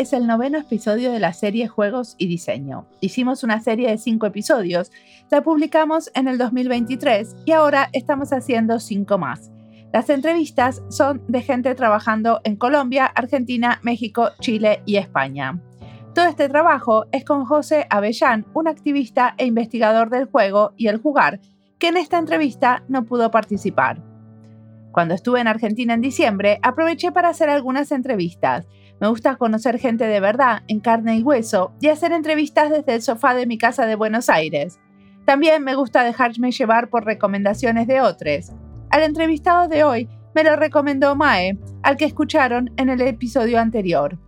Es el noveno episodio de la serie Juegos y Diseño. Hicimos una serie de cinco episodios, la publicamos en el 2023 y ahora estamos haciendo cinco más. Las entrevistas son de gente trabajando en Colombia, Argentina, México, Chile y España. Todo este trabajo es con José Avellán, un activista e investigador del juego y el jugar, que en esta entrevista no pudo participar. Cuando estuve en Argentina en diciembre, aproveché para hacer algunas entrevistas me gusta conocer gente de verdad, en carne y hueso, y hacer entrevistas desde el sofá de mi casa de Buenos Aires. También me gusta dejarme llevar por recomendaciones de otros. Al entrevistado de hoy me lo recomendó Mae, al que escucharon en el episodio anterior.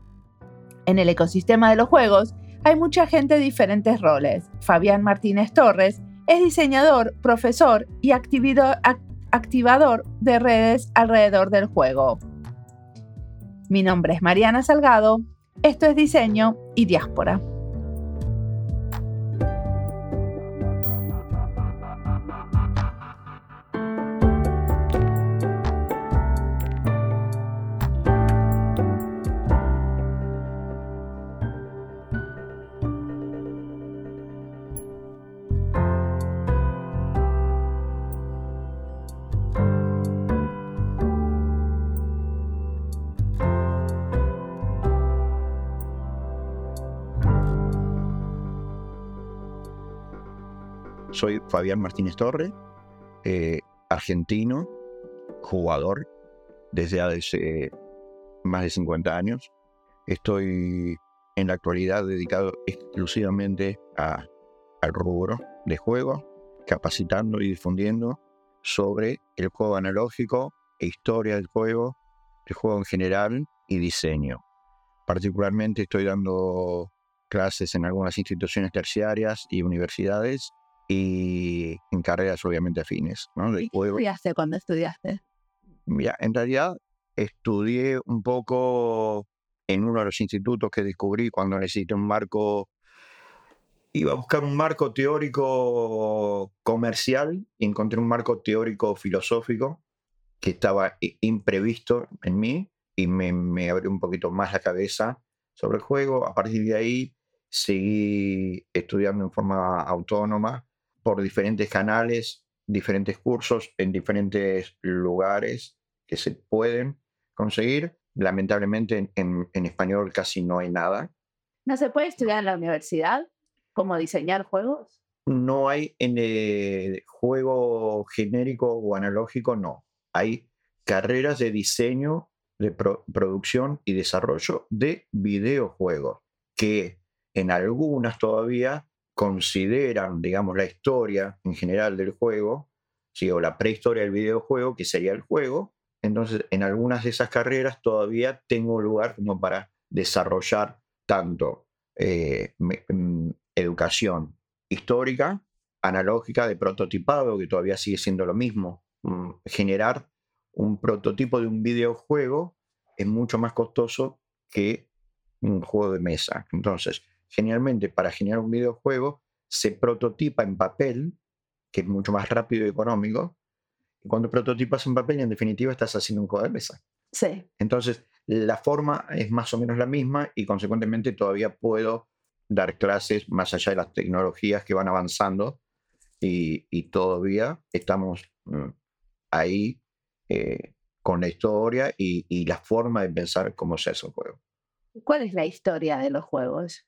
En el ecosistema de los juegos hay mucha gente de diferentes roles. Fabián Martínez Torres es diseñador, profesor y activador de redes alrededor del juego. Mi nombre es Mariana Salgado, esto es Diseño y Diáspora. Fabián Martínez Torre, eh, argentino, jugador desde hace más de 50 años. Estoy en la actualidad dedicado exclusivamente al rubro de juego, capacitando y difundiendo sobre el juego analógico e historia del juego, el juego en general y diseño. Particularmente estoy dando clases en algunas instituciones terciarias y universidades y en carreras obviamente afines. ¿no? ¿Y qué estudiaste cuando estudiaste? Mira, en realidad estudié un poco en uno de los institutos que descubrí cuando necesité un marco, iba a buscar un marco teórico comercial y encontré un marco teórico filosófico que estaba imprevisto en mí y me, me abrió un poquito más la cabeza sobre el juego. A partir de ahí seguí estudiando en forma autónoma por diferentes canales, diferentes cursos en diferentes lugares que se pueden conseguir. Lamentablemente en, español casi no hay nada. ¿No se puede estudiar en la universidad cómo diseñar juegos? No hay en el juego genérico o analógico, no. Hay carreras de diseño, de producción y desarrollo de videojuegos, que en algunas todavía consideran, digamos, la historia en general del juego, ¿sí? o la prehistoria del videojuego, que sería el juego, entonces en algunas de esas carreras todavía tengo lugar como para desarrollar tanto eh, mm, educación histórica, analógica, de prototipado, que todavía sigue siendo lo mismo. Mm, generar un prototipo de un videojuego es mucho más costoso que un juego de mesa. Entonces, Generalmente para generar un videojuego se prototipa en papel, que es mucho más rápido y económico. Y cuando prototipas en papel, en definitiva, estás haciendo un juego de mesa. Sí. Entonces, la forma es más o menos la misma y consecuentemente todavía puedo dar clases más allá de las tecnologías que van avanzando y, todavía estamos mm, ahí eh, con la historia y, y, la forma de pensar cómo se hace un juego. ¿Cuál es la historia de los juegos?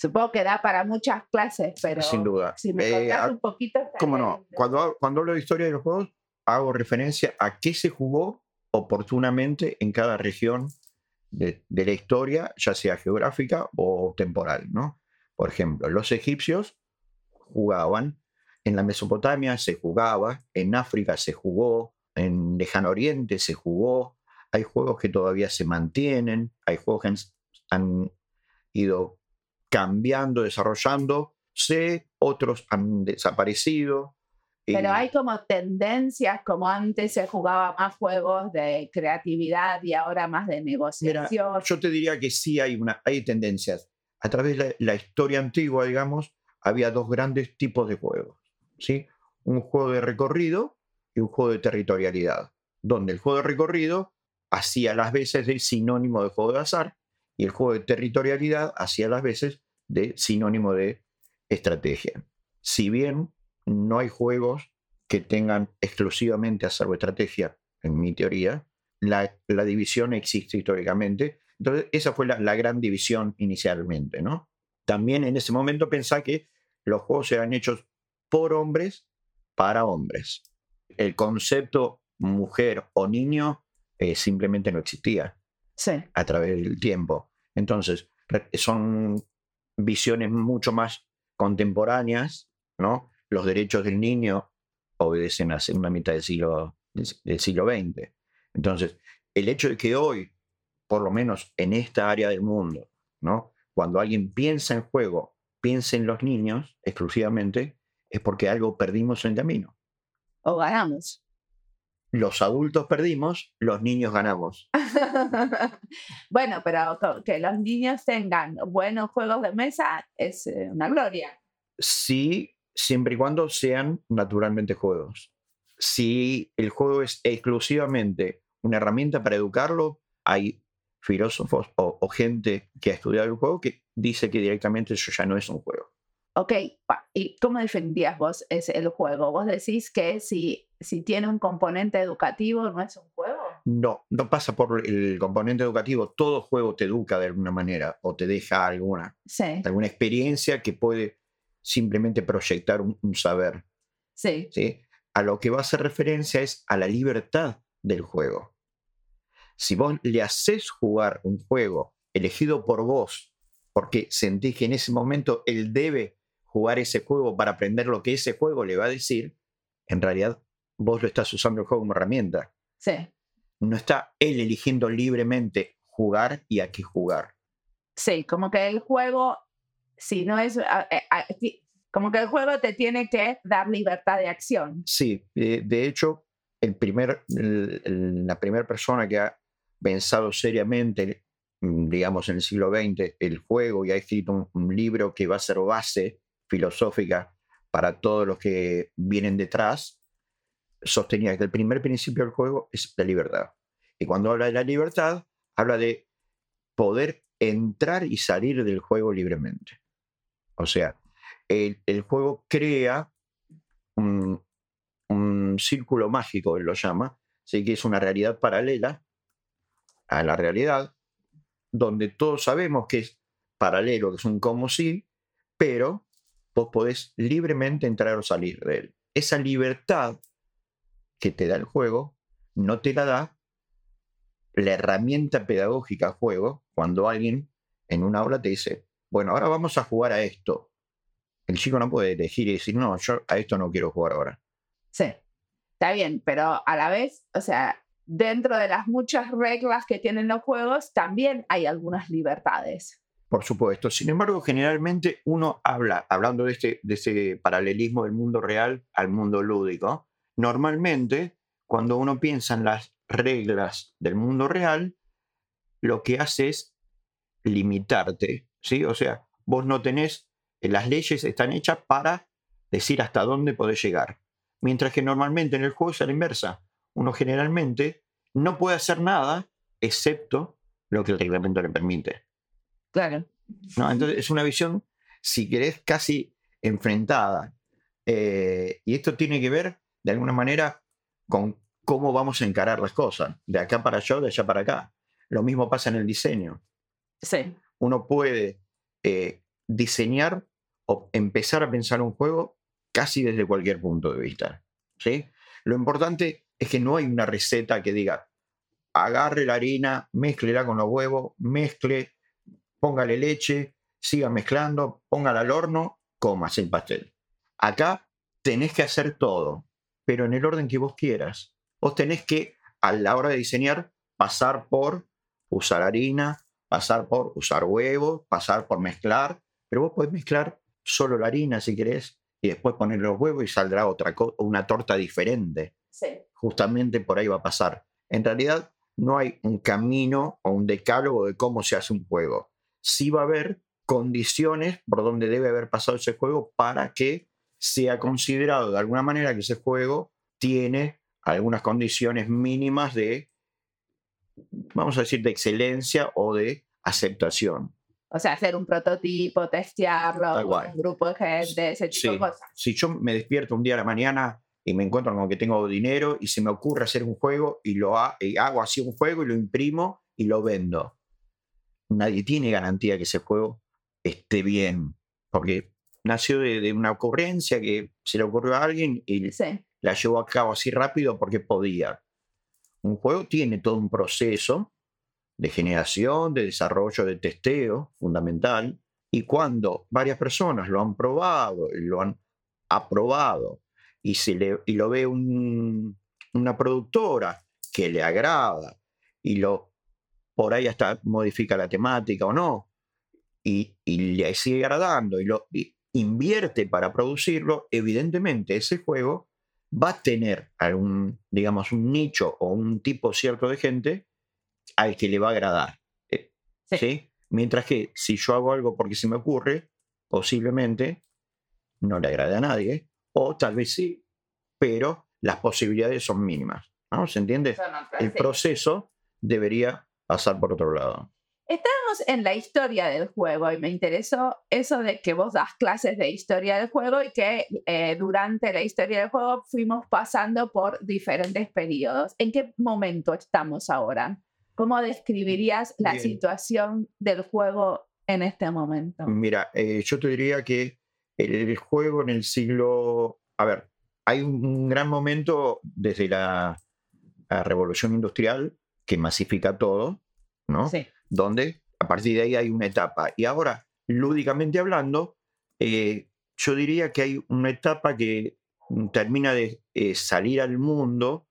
Supongo que da para muchas clases, pero sin duda. Si me eh, un poquito. ¿Cómo no? Cuando, cuando hablo de historia de los juegos, hago referencia a qué se jugó oportunamente en cada región de, de, la historia, ya sea geográfica o temporal, ¿no? Por ejemplo, los egipcios jugaban, en la Mesopotamia se jugaba, en África se jugó, en Lejano Oriente se jugó, hay juegos que todavía se mantienen, hay juegos que han ido cambiando, desarrollándose, otros han desaparecido. Pero hay como tendencias, como antes se jugaba más juegos de creatividad y ahora más de negociación. yo te diría que sí hay, una, hay tendencias. A través de la, historia antigua, digamos, había dos grandes tipos de juegos. ¿sí? Un juego de recorrido y un juego de territorialidad, donde el juego de recorrido hacía las veces de sinónimo de juego de azar y el juego de territorialidad hacía las veces de sinónimo de estrategia. Si bien no hay juegos que tengan exclusivamente acervo estrategia, en mi teoría, la, división existe históricamente. Entonces, esa fue la, la, gran división inicialmente, ¿no? También en ese momento pensá que los juegos eran hechos por hombres para hombres. El concepto mujer o niño eh, simplemente no existía a través del tiempo. Entonces, son visiones mucho más contemporáneas, ¿no? Los derechos del niño obedecen a la segunda mitad del siglo, del siglo XX. Entonces, el hecho de que hoy, por lo menos en esta área del mundo, ¿no? Cuando alguien piensa en juego, piensa en los niños exclusivamente, es porque algo perdimos en el camino. O ganamos los adultos perdimos, los niños ganamos. bueno, pero que los niños tengan buenos juegos de mesa es eh, una gloria. Sí, siempre y cuando sean naturalmente juegos. Si el juego es exclusivamente una herramienta para educarlo, hay filósofos o, gente que ha estudiado el juego que dice que directamente eso ya no es un juego. Ok, ¿y cómo defendías vos ese, el juego? ¿Vos decís que si si tiene un componente educativo, ¿no es un juego? No, no pasa por el componente educativo. Todo juego te educa de alguna manera o te deja alguna, alguna experiencia que puede simplemente proyectar un, saber. Sí. sí. A lo que va a hacer referencia es a la libertad del juego. Si vos le haces jugar un juego elegido por vos, porque sentís que en ese momento él debe jugar ese juego para aprender lo que ese juego le va a decir, en realidad vos lo estás usando el juego como herramienta. Sí. No está él eligiendo libremente jugar y a qué jugar. Sí, como que el juego, si no es, eh, como que el juego te tiene que dar libertad de acción. Sí, de hecho, el primer, la primera persona que ha pensado seriamente, digamos, en el siglo XX, el juego y ha escrito un libro que va a ser base filosófica para todos los que vienen detrás, sostenía que el primer principio del juego es la libertad. Y cuando habla de la libertad, habla de poder entrar y salir del juego libremente. O sea, el, juego crea un, círculo mágico, él lo llama, ¿sí? que es una realidad paralela a la realidad, donde todos sabemos que es paralelo, que es un como si, pero vos podés libremente entrar o salir de él. Esa libertad que te da el juego no te la da la herramienta pedagógica juego cuando alguien en una aula te dice, bueno, ahora vamos a jugar a esto. El chico no puede elegir y decir, no, yo a esto no quiero jugar ahora. Sí, está bien, pero a la vez, o sea, dentro de las muchas reglas que tienen los juegos, también hay algunas libertades. Por supuesto. Sin embargo, generalmente uno habla, hablando de este, de ese paralelismo del mundo real al mundo lúdico, Normalmente, cuando uno piensa en las reglas del mundo real, lo que hace es limitarte, ¿sí? O sea, vos no tenés, eh, las leyes están hechas para decir hasta dónde podés llegar. Mientras que normalmente en el juego es a la inversa. Uno generalmente no puede hacer nada excepto lo que el reglamento le permite. Claro. ¿No? Entonces es una visión, si querés, casi enfrentada. Eh, y esto tiene que ver de alguna manera con cómo vamos a encarar las cosas, de acá para allá, de allá para acá. Lo mismo pasa en el diseño. Sí. Uno puede eh, diseñar o empezar a pensar un juego casi desde cualquier punto de vista. ¿sí? Lo importante es que no hay una receta que diga, agarre la harina, mezclela con los huevos, mezcle, póngale leche, siga mezclando, póngala al horno, comas el pastel. Acá tenés que hacer todo pero en el orden que vos quieras. Vos tenés que, a la hora de diseñar, pasar por usar harina, pasar por usar huevos, pasar por mezclar, pero vos podés mezclar solo la harina si querés y después poner los huevos y saldrá otra una torta diferente. Sí. Justamente por ahí va a pasar. En realidad no hay un camino o un decálogo de cómo se hace un juego. Sí va a haber condiciones por donde debe haber pasado ese juego para que se ha considerado de alguna manera que ese juego tiene algunas condiciones mínimas de, vamos a decir, de excelencia o de aceptación. O sea, hacer un prototipo, testearlo, un grupo de gente, ese tipo de Sí. cosas. Si yo me despierto un día a la mañana y me encuentro con que tengo dinero y se me ocurre hacer un juego y lo ha- y hago así un juego y lo imprimo y lo vendo. Nadie tiene garantía que ese juego esté bien, porque nació de, de una ocurrencia que se le ocurrió a alguien y Sí, la llevó a cabo así rápido porque podía. Un juego tiene todo un proceso de generación, de desarrollo, de testeo fundamental, y cuando varias personas lo han probado lo han aprobado y, se le, y lo ve un- una productora que le agrada y lo por ahí hasta modifica la temática o no, y, y le sigue agradando y lo y invierte para producirlo, evidentemente ese juego va a tener algún, digamos, un nicho o un tipo cierto de gente al que le va a agradar. eh, Sí. ¿sí? Mientras que si yo hago algo porque se me ocurre, posiblemente no le agrade a nadie, o tal vez sí, pero las posibilidades son mínimas. ¿no? ¿Se entiende? El sí. proceso debería pasar por otro lado. Estamos en la historia del juego y me interesó eso de que vos das clases de historia del juego y que eh, durante la historia del juego fuimos pasando por diferentes periodos. ¿En qué momento estamos ahora? ¿Cómo describirías la Bien. situación del juego en este momento? Mira, eh, yo te diría que el juego en el siglo... A ver, hay un, un gran momento desde la, la revolución industrial que masifica todo, ¿no? Sí, donde a partir de ahí hay una etapa. Y ahora, lúdicamente hablando, eh, yo diría que hay una etapa que mm, termina de eh, salir al mundo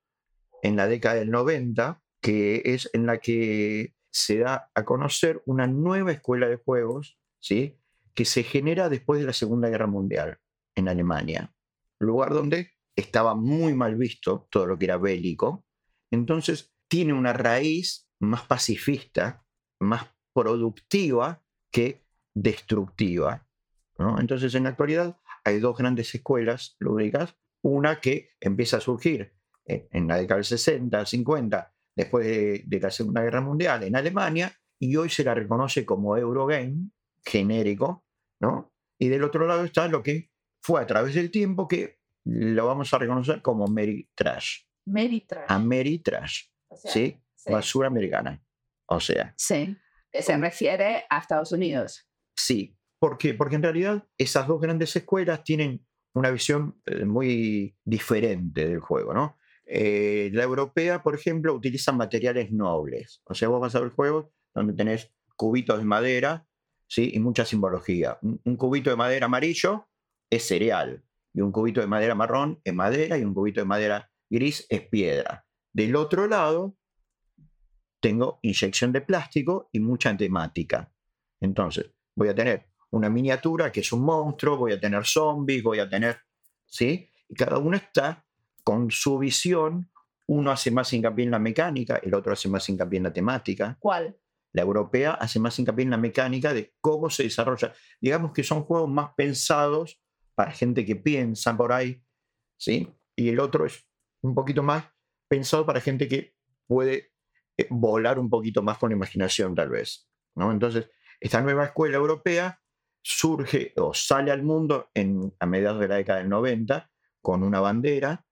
en la década del 90, que es en la que se da a conocer una nueva escuela de juegos, ¿sí? que se genera después de la Segunda Guerra Mundial en Alemania, lugar donde estaba muy mal visto todo lo que era bélico. Entonces, tiene una raíz más pacifista, más productiva que destructiva. ¿no? Entonces, en la actualidad hay dos grandes escuelas lúdicas. Una que empieza a surgir en, en la década del 60, 50, después de, de la Segunda Guerra Mundial en Alemania, y hoy se la reconoce como Eurogame, genérico, ¿no? Y del otro lado está lo que fue a través del tiempo que lo vamos a reconocer como Meritrash. Meritrash. Ameritrash, o sea, ¿sí? sí. Basura americana. O sea, Sí, se refiere a Estados Unidos. Sí. ¿Por qué? Porque en realidad esas dos grandes escuelas tienen una visión eh, muy diferente del juego, ¿no? Eh, la europea, por ejemplo, utiliza materiales nobles. O sea, vos vas a ver juegos donde tenés cubitos de madera, ¿sí? Y mucha simbología. Un, un cubito de madera amarillo es cereal. Y un cubito de madera marrón es madera. Y un cubito de madera gris es piedra. Del otro lado, tengo inyección de plástico y mucha temática. Entonces, voy a tener una miniatura que es un monstruo, voy a tener zombies, voy a tener, ¿sí? Y cada uno está con su visión. Uno hace más hincapié en la mecánica, el otro hace más hincapié en la temática. ¿Cuál? La europea hace más hincapié en la mecánica de cómo se desarrolla. Digamos que son juegos más pensados para gente que piensa por ahí, ¿sí? Y el otro es un poquito más pensado para gente que puede volar un poquito más con la imaginación, tal vez, ¿no? Entonces, esta nueva escuela europea surge o sale al mundo en, a mediados de la década del 90 con una bandera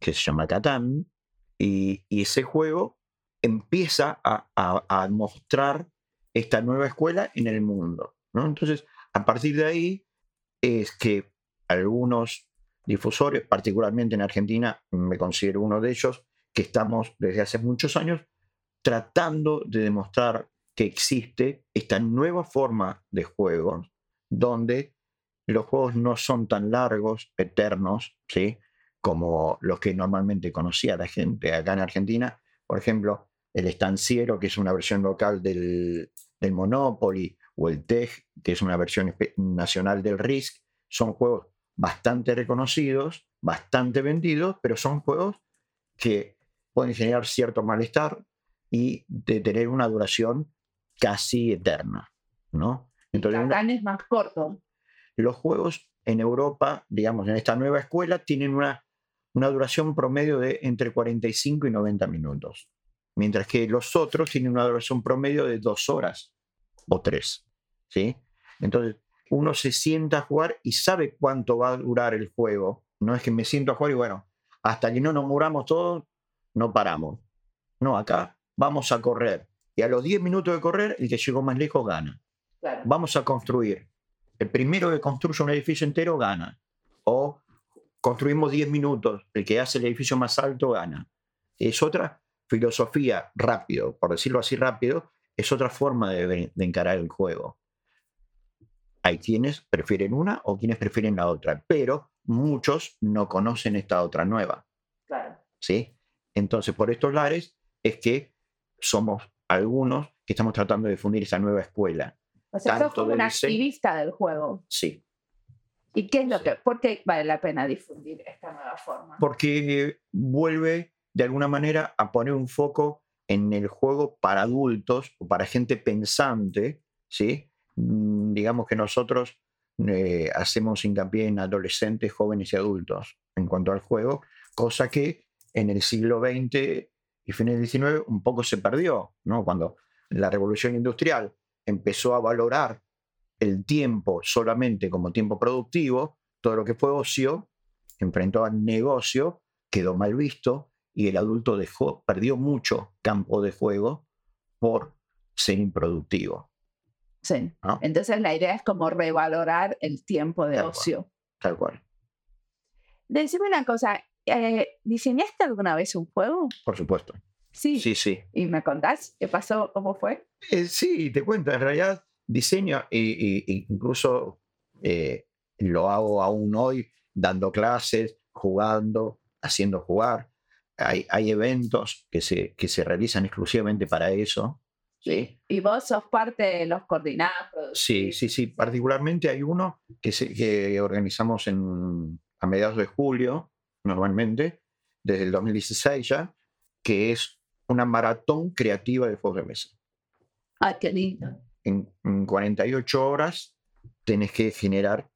que se llama Catán y, ese juego empieza a, a- a mostrar esta nueva escuela en el mundo. ¿no? Entonces, a partir de ahí es que algunos difusores, particularmente en Argentina, me considero uno de ellos, que estamos desde hace muchos años tratando de demostrar que existe esta nueva forma de juegos donde los juegos no son tan largos, eternos, ¿sí? como los que normalmente conocía la gente acá en Argentina. Por ejemplo, el estanciero, que es una versión local del, del Monopoly, o el TEG, que es una versión nacional del Risk, son juegos bastante reconocidos, bastante vendidos, pero son juegos que pueden generar cierto malestar y de tener una duración casi eterna, ¿no? Entonces, Catán es más corto. los juegos en Europa, digamos, en esta nueva escuela, tienen una, una duración promedio de entre 45 y 90 minutos, mientras que los otros tienen una duración promedio de dos horas. o tres. ¿sí? Entonces, uno se sienta a jugar y sabe cuánto va a durar el juego. No es que me siento a jugar y bueno, hasta que no nos muramos todos, no paramos. No, acá vamos a correr. Y a los 10 minutos de correr, el que llegó más lejos gana. Vamos a construir. El primero que construye un edificio entero gana. O construimos 10 minutos. El que hace el edificio más alto gana. Es otra filosofía rápido, por decirlo así rápido, es otra forma de, encarar el juego. Hay quienes prefieren una o quienes prefieren la otra, pero muchos no conocen esta otra nueva. Claro. ¿Sí? Entonces, por estos lares es que somos algunos que estamos tratando de difundir esa nueva escuela. O sea, sos como un activista del juego. Sí. ¿Y qué es lo que, por qué vale la pena difundir esta nueva forma? Porque vuelve de alguna manera a poner un foco en el juego para adultos o para gente pensante, ¿sí? Mm, digamos que nosotros eh, hacemos hincapié en adolescentes, jóvenes y adultos en cuanto al juego, cosa que en el siglo XX y fines del XIX un poco se perdió, ¿no? Cuando la revolución industrial empezó a valorar el tiempo solamente como tiempo productivo, todo lo que fue ocio, enfrentó al negocio, quedó mal visto y el adulto dejó, perdió mucho campo de juego por ser improductivo. Sí. Entonces la idea es como revalorar el tiempo de ocio. tal cual. Decime una cosa, eh, ¿diseñaste alguna vez un juego? Por supuesto. Sí. Sí, sí. ¿Y me contás qué pasó, cómo fue? Eh, sí, te cuento. En realidad, diseño e, incluso eh, lo hago aún hoy, dando clases, jugando, haciendo jugar. Hay, hay eventos que se, que se realizan exclusivamente para eso. ¿sí? ¿Y vos sos parte de los coordinados? Sí, sí, sí. Particularmente hay uno que, se, que organizamos en, a mediados de julio, normalmente, desde el 2016 ya, que es una maratón creativa de juegos de mesa. Ah, qué lindo. En, 48 horas tenés que generar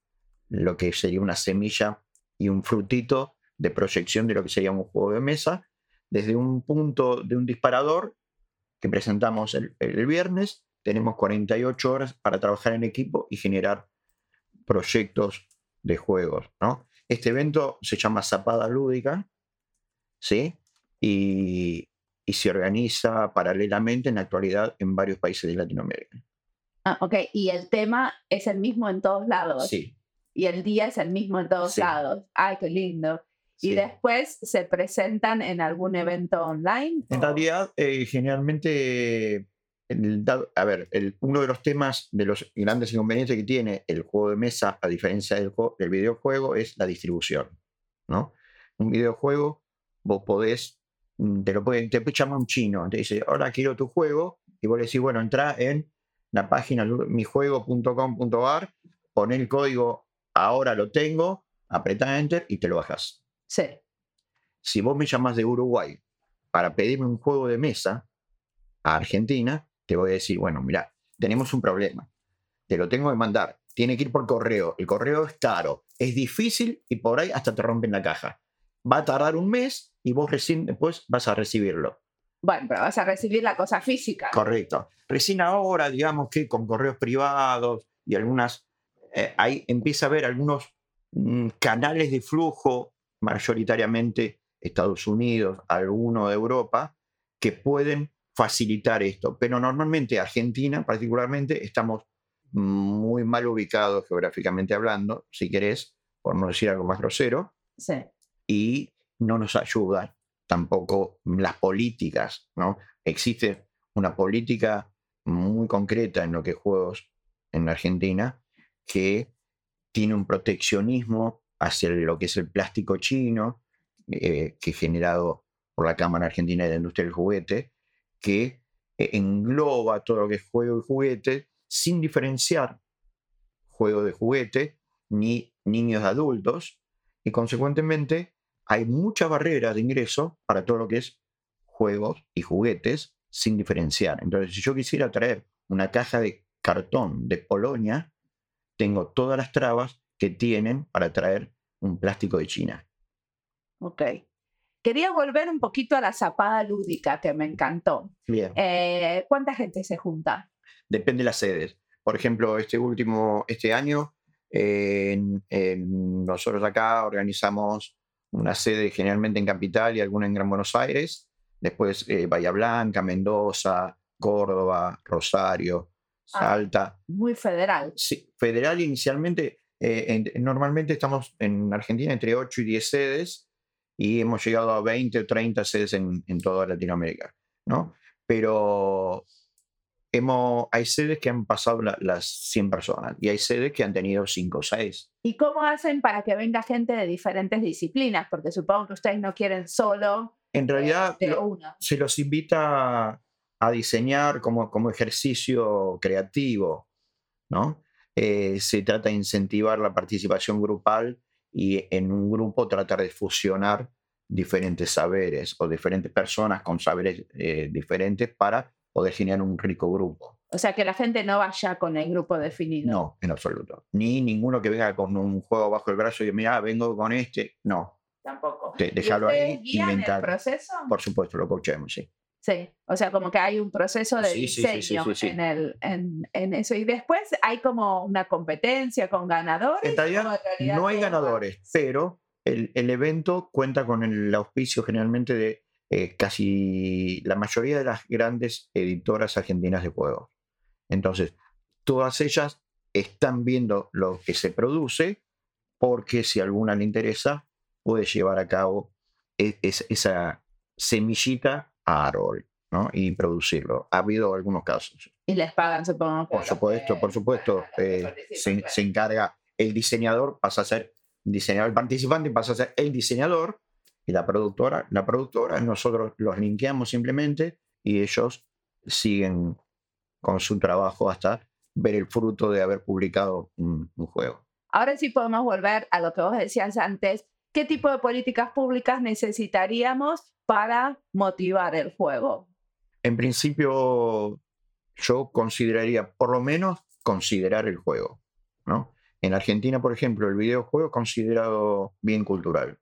lo que sería una semilla y un frutito de proyección de lo que sería un juego de mesa, desde un punto de un disparador que presentamos el, el viernes, tenemos 48 horas para trabajar en equipo y generar proyectos de juegos. ¿no? Este evento se llama Zapada Lúdica, ¿sí? Y, se organiza paralelamente en la actualidad en varios países de Latinoamérica. Ah, ok. ¿Y el tema es el mismo en todos lados? Sí. Y el día es el mismo en todos lados. Ay, qué lindo. ¿Y después se presentan en algún evento online? En realidad, eh, generalmente a ver, uno de los temas de los grandes inconvenientes que tiene el juego de mesa, a diferencia del, del videojuego, es la distribución. ¿no? Un videojuego, vos podés, mm, te lo puede, te llama un chino, te dice, ahora quiero tu juego, y vos le decís, bueno, entra en la página mijuego.com.ar, pon el código, ahora lo tengo, apretá Enter y te lo bajas. Sí. Si vos me llamas de Uruguay para pedirme un juego de mesa a Argentina, te voy a decir, bueno, mira, tenemos un problema. Te lo tengo que mandar. Tiene que ir por correo. El correo es caro, es difícil y por ahí hasta te rompen la caja. Va a tardar un mes y vos recién después vas a recibirlo. Bueno, pero vas a recibir la cosa física. Correcto. Recién ahora, digamos que con correos privados y algunas, eh, ahí empieza a haber algunos mm, canales de flujo, mayoritariamente Estados Unidos, alguno de Europa, que pueden facilitar esto. Pero normalmente Argentina particularmente estamos muy mal ubicados geográficamente hablando, si querés, por no decir algo más grosero. Sí. Y no nos ayudan tampoco las políticas, ¿no? Existe una política muy concreta en lo que es juegos en Argentina que tiene un proteccionismo hacia lo que es el plástico chino, eh, que es generado por la Cámara Argentina de la Industria del Juguete, que eh, engloba todo lo que es juego y juguete sin diferenciar juego de juguete ni niños adultos y consecuentemente hay muchas barreras de ingreso para todo lo que es juegos y juguetes sin diferenciar. Entonces, si yo quisiera traer una caja de cartón de Polonia, tengo todas las trabas que tienen para traer un plástico de China. Ok. Quería volver un poquito a la zapada lúdica, que me encantó. Bien. Eh, ¿Cuánta gente se junta? depende de las sedes. Por ejemplo, este último, este año, en- en- nosotros acá organizamos una sede generalmente en Capital y alguna en Gran Buenos Aires, después eh, Bahía Blanca, Mendoza, Córdoba, Rosario, Ah. Salta. Muy federal. Sí, federal inicialmente, eh, en- normalmente estamos en Argentina entre 8 y 10 sedes y hemos llegado a 20 o 30 sedes en, en toda Latinoamérica, ¿no? Pero hemos, hay sedes que han pasado la- las 100 personas y hay sedes que han tenido 5 o 6. ¿Y cómo hacen para que venga gente de diferentes disciplinas? Porque supongo que ustedes no quieren solo En eh, realidad lo- se los invita a diseñar como, como ejercicio creativo, ¿no? Eh, se trata de incentivar la participación grupal y en un grupo tratar de fusionar diferentes saberes o diferentes personas con saberes eh, diferentes para poder generar un rico grupo. O sea, que la gente no vaya con el grupo definido. No, en absoluto. Ni ninguno que venga con un juego bajo el brazo y mira, vengo con este. No, Tampoco. de- ¿Y dejarlo ustedes ahí, inventar. el proceso? Por supuesto, lo coachemos, sí. Sí, o sea, como que hay un proceso de Sí, diseño sí, sí. En, el, en, en eso. Y después hay como una competencia con ganadores. En realidad, ¿o en realidad no hay ganadores, pero el, el evento cuenta con el auspicio generalmente de eh, casi la mayoría de las grandes editoras argentinas de juegos. Entonces, todas ellas están viendo lo que se produce porque si a alguna le interesa, puede llevar a cabo e- es- esa semillita árbol ¿no? y producirlo. Ha habido algunos casos. Y les pagan, supongo. Por supuesto, por supuesto. eh, se, se encarga el diseñador, pasa a ser diseñador, el participante pasa a ser el diseñador y la productora, la productora, nosotros los linkeamos simplemente y ellos siguen con su trabajo hasta ver el fruto de haber publicado un, un juego. Ahora sí podemos volver a lo que vos decías antes. ¿Qué tipo de políticas públicas necesitaríamos para motivar el juego? En principio, yo consideraría, por lo menos, considerar el juego. ¿no? En Argentina, por ejemplo, el videojuego es considerado bien cultural,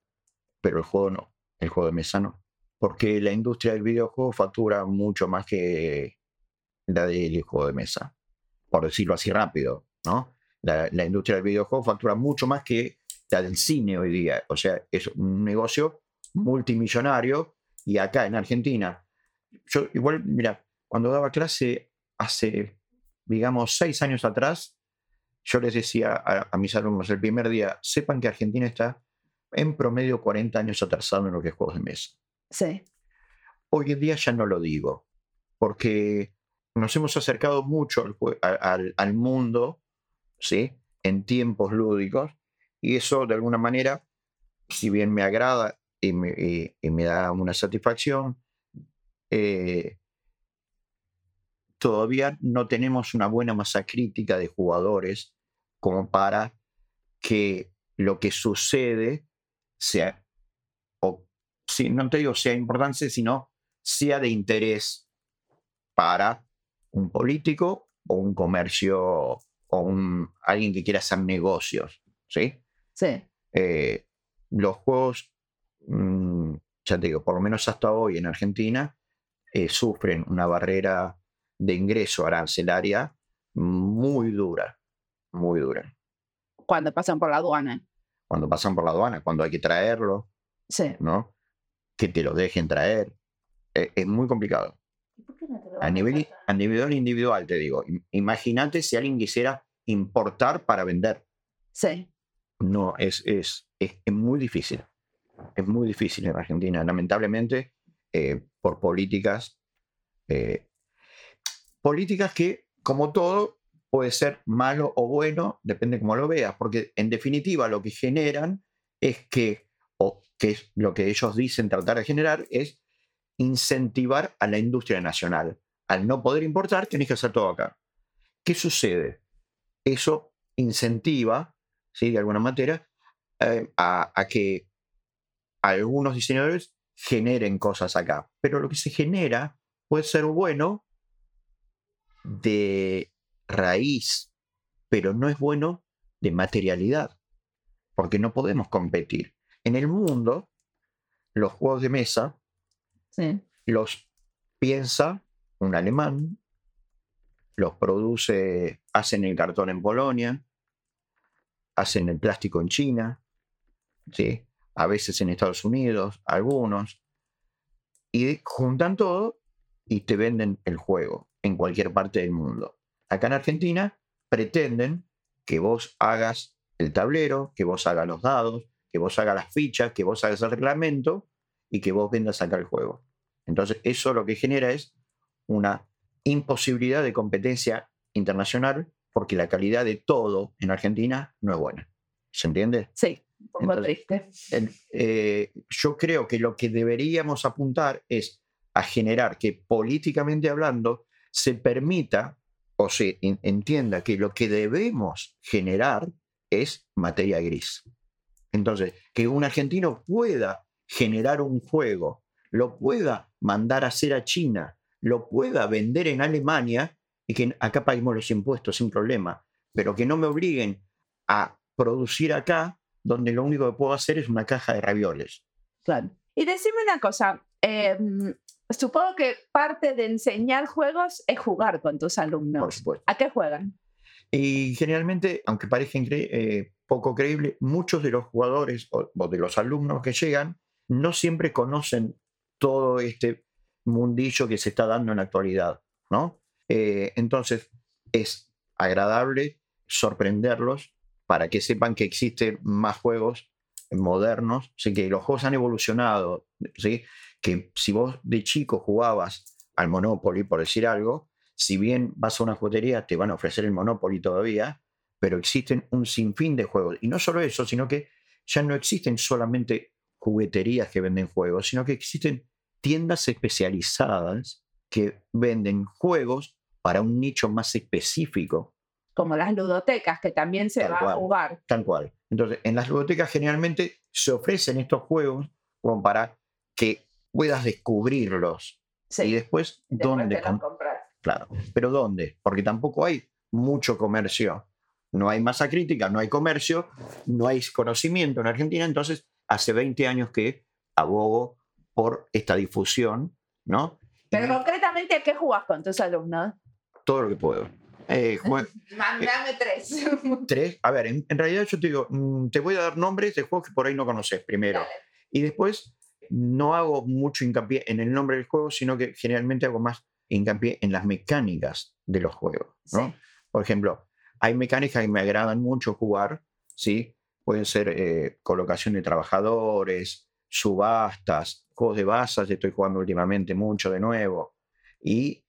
pero el juego no, el juego de mesa no. Porque la industria del videojuego factura mucho más que la del juego de mesa, por decirlo así rápido. ¿no? La, la industria del videojuego factura mucho más que la del cine hoy día. O sea, es un negocio multimillonario y acá en Argentina yo igual, mira, cuando daba clase hace, digamos, seis años atrás, yo les decía a, a mis alumnos el primer día, sepan que Argentina está en promedio 40 años atrasado en lo que es juegos de mesa. Sí, Hoy en día ya no lo digo, porque nos hemos acercado mucho al, al- al mundo, ¿sí? En tiempos lúdicos, y eso de alguna manera, si bien me agrada y me, da una satisfacción, eh, todavía no tenemos una buena masa crítica de jugadores como para que lo que sucede sea, o si, no te digo sea importante, sino sea de interés para un político o un comercio o un, alguien que quiera hacer negocios. ¿sí? Sí. Eh, los juegos, mm, ya te digo, por lo menos hasta hoy en Argentina, eh, sufren una barrera de ingreso arancelaria muy dura, muy dura. Cuando pasan por la aduana. Cuando pasan por la aduana, cuando hay que traerlo, Sí. ¿no? Que te lo dejen traer. Eh, es muy complicado. A nivel, a nivel individual, te digo. im- Imagínate si alguien quisiera importar para vender. Sí. No, es, es, es, es muy difícil. Es muy difícil en Argentina, lamentablemente, eh, por políticas. eh, políticas que, como todo, puede ser malo o bueno, depende cómo lo veas, porque en definitiva lo que generan es que, o que es lo que ellos dicen tratar de generar, es incentivar a la industria nacional. Al no poder importar, tenés que hacer todo acá. ¿Qué sucede? Eso incentiva, ¿sí? de alguna manera, eh, a, a que algunos diseñadores generen cosas acá. Pero lo que se genera puede ser bueno de raíz, pero no es bueno de materialidad, porque no podemos competir. En el mundo, los juegos de mesa Sí. los piensa un alemán, los produce, hacen el cartón en Polonia, hacen el plástico en China, ¿sí? a veces en Estados Unidos, algunos, y juntan todo y te venden el juego en cualquier parte del mundo. Acá en Argentina pretenden que vos hagas el tablero, que vos hagas los dados, que vos hagas las fichas, que vos hagas el reglamento y que vos vendas acá el juego. Entonces, eso lo que genera es una imposibilidad de competencia internacional porque la calidad de todo en Argentina no es buena. ¿Se entiende? Sí, un poco triste. Eh, yo creo que lo que deberíamos apuntar es a generar que políticamente hablando se permita o se entienda que lo que debemos generar es materia gris. Entonces, que un argentino pueda generar un juego, lo pueda mandar a hacer a China, lo pueda vender en Alemania y que acá paguemos los impuestos sin problema, pero que no me obliguen a producir acá donde lo único que puedo hacer es una caja de ravioles. Claro. Y decime una cosa, em, supongo que parte de enseñar juegos es jugar con tus alumnos. Por supuesto. ¿A qué juegan? Y generalmente, aunque parezca eh, poco creíble, muchos de los jugadores o, de los alumnos que llegan no siempre conocen todo este mundillo que se está dando en la actualidad, ¿no? Eh, entonces, es agradable sorprenderlos para que sepan que existen más juegos modernos, ¿sí? que los juegos han evolucionado, ¿sí? que si vos de chico jugabas al Monopoly, por decir algo, si bien vas a una juguetería, te van a ofrecer el Monopoly todavía, pero existen un sinfín de juegos. Y no solo eso, sino que ya no existen solamente jugueterías que venden juegos, sino que existen tiendas especializadas que venden juegos para un nicho más específico. Como las ludotecas, que también se va a jugar. Tal cual. Entonces, en las ludotecas generalmente se ofrecen estos juegos como para que puedas descubrirlos. Y después, ¿dónde? comprar. Claro, pero ¿dónde? Porque tampoco hay mucho comercio. No hay masa crítica, no hay comercio, no hay conocimiento en Argentina. Entonces, hace 20 años que abogo por esta difusión, ¿no? Pero concretamente, ¿qué jugás con tus alumnos? Todo lo que puedo. Eh, Mándame tres. Tres. A ver, en, realidad yo te digo, mm, te voy a dar nombres de juegos que por ahí no conoces primero. Y después no hago mucho hincapié en el nombre del juego, sino que generalmente hago más hincapié en las mecánicas de los juegos. ¿no? Por ejemplo, hay mecánicas que me agradan mucho jugar, ¿sí? Pueden ser eh, colocación de trabajadores, subastas, juegos de basas, estoy jugando últimamente mucho de nuevo. Y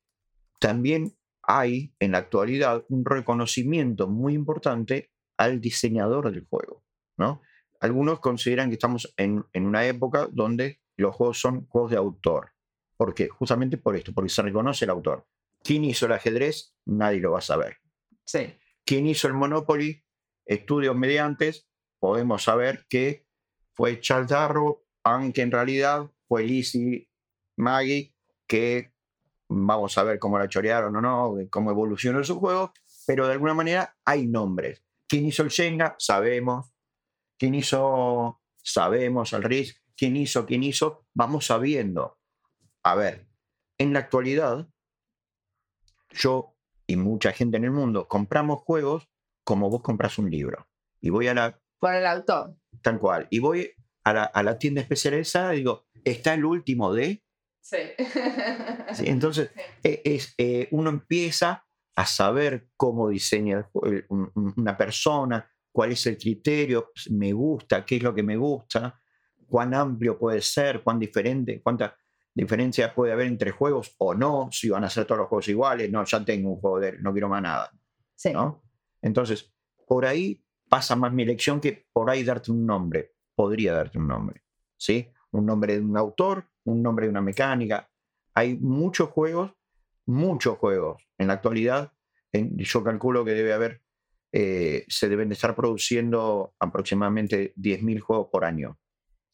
también hay en la actualidad un reconocimiento muy importante al diseñador del juego. ¿no? Algunos consideran que estamos en, una época donde los juegos son juegos de autor. ¿Por qué? Justamente por esto, porque se reconoce el autor. ¿Quién hizo el ajedrez? Nadie lo va a saber. Sí. ¿Quién hizo el Monopoly? Estudios mediantes, podemos saber que fue Charles Darrow, aunque en realidad fue Lizzie Maggie, que vamos a ver cómo la chorearon o no, cómo evolucionó su juego, pero de alguna manera hay nombres. ¿Quién hizo el Shenga? Sabemos. ¿Quién hizo? Sabemos el Risk. ¿Quién hizo? ¿Quién hizo? Vamos sabiendo. A ver, en la actualidad, yo y mucha gente en el mundo compramos juegos como vos compras un libro. Y voy a la... Por el autor. Tal cual. Y voy a la, tienda especializada y digo, ¿está el último de? Sí. entonces, e, es, eh, uno empieza a saber cómo diseña una persona, cuál es el criterio, me gusta, qué es lo que me gusta, cuán amplio puede ser, cuán diferente, cuánta diferencia puede haber entre juegos o no, si van a ser todos los juegos iguales, no, ya tengo un juego de no quiero más nada. Sí. ¿no? Entonces, por ahí pasa más mi elección que por ahí darte un nombre podría darte un nombre. ¿sí? Un nombre de un autor, un nombre de una mecánica. Hay muchos juegos, muchos juegos. En la actualidad, yo calculo que debe haber, eh, se deben de estar produciendo aproximadamente 10.000 juegos por año,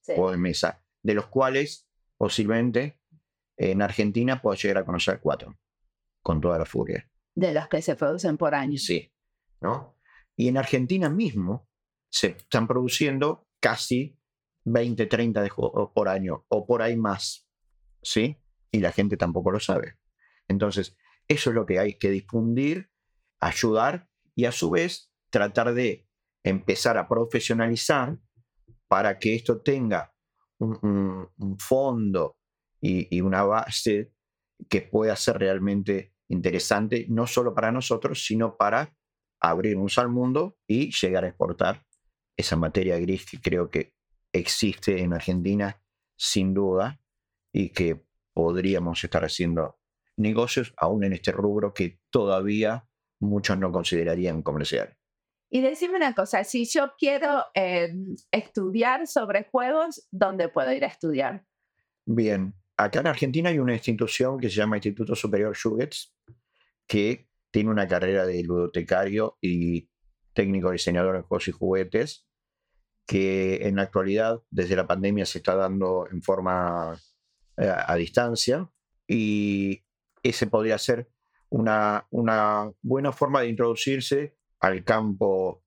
juegos de mesa, de los cuales posiblemente en Argentina pueda llegar a conocer cuatro, con toda la furia. De los que se producen por año. Sí, ¿no? Y en Argentina mismo se están produciendo casi 20, 30 de juegos por año o por ahí más. ¿Sí? Y la gente tampoco lo sabe. Entonces, Eso es lo que hay que difundir, ayudar y a su vez tratar de empezar a profesionalizar para que esto tenga un, fondo y, una base que pueda ser realmente interesante, no solo para nosotros, sino para abrir un al mundo y llegar a exportar esa materia gris que creo que existe en Argentina sin duda y que podríamos estar haciendo negocios aún en este rubro que todavía muchos no considerarían comercial. Y decime una cosa, si yo quiero em, estudiar sobre juegos, ¿dónde puedo ir a estudiar? Bien, acá en Argentina hay una institución que se llama Instituto Superior Schuggetz, que tiene una carrera de ludotecario y técnico diseñador de juegos y juguetes, que en la actualidad, desde la pandemia, se está dando en forma eh, a distancia y ese podría ser una, una buena forma de introducirse al campo